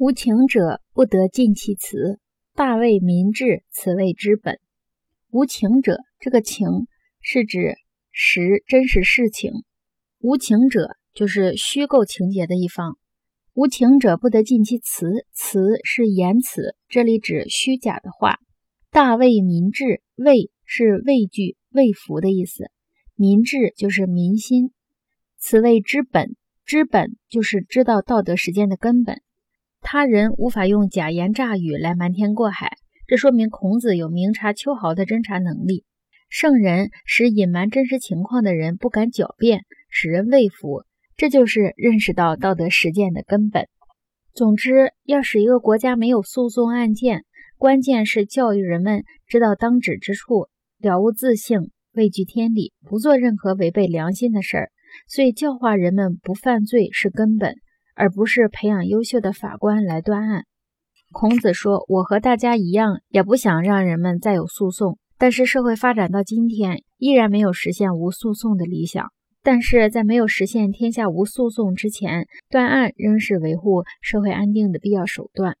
无情者不得尽其辞，大为民治，此谓之本。无情者，这个情是指实真实事情，无情者就是虚构情节的一方。无情者不得尽其辞，辞是言辞，这里指虚假的话。大为民治，畏是畏惧、畏服的意思，民治就是民心，此谓之本。之本就是知道道德实践的根本。他人无法用假言诈语来瞒天过海，这说明孔子有明察秋毫的侦查能力。圣人使隐瞒真实情况的人不敢狡辩，使人畏服，这就是认识到道德实践的根本。总之，要使一个国家没有诉讼案件，关键是教育人们知道当止之处，了悟自性，畏惧天理，不做任何违背良心的事儿。所以，教化人们不犯罪是根本。而不是培养优秀的法官来断案。孔子说：“我和大家一样，也不想让人们再有诉讼。但是社会发展到今天，依然没有实现无诉讼的理想。但是在没有实现天下无诉讼之前，断案仍是维护社会安定的必要手段。”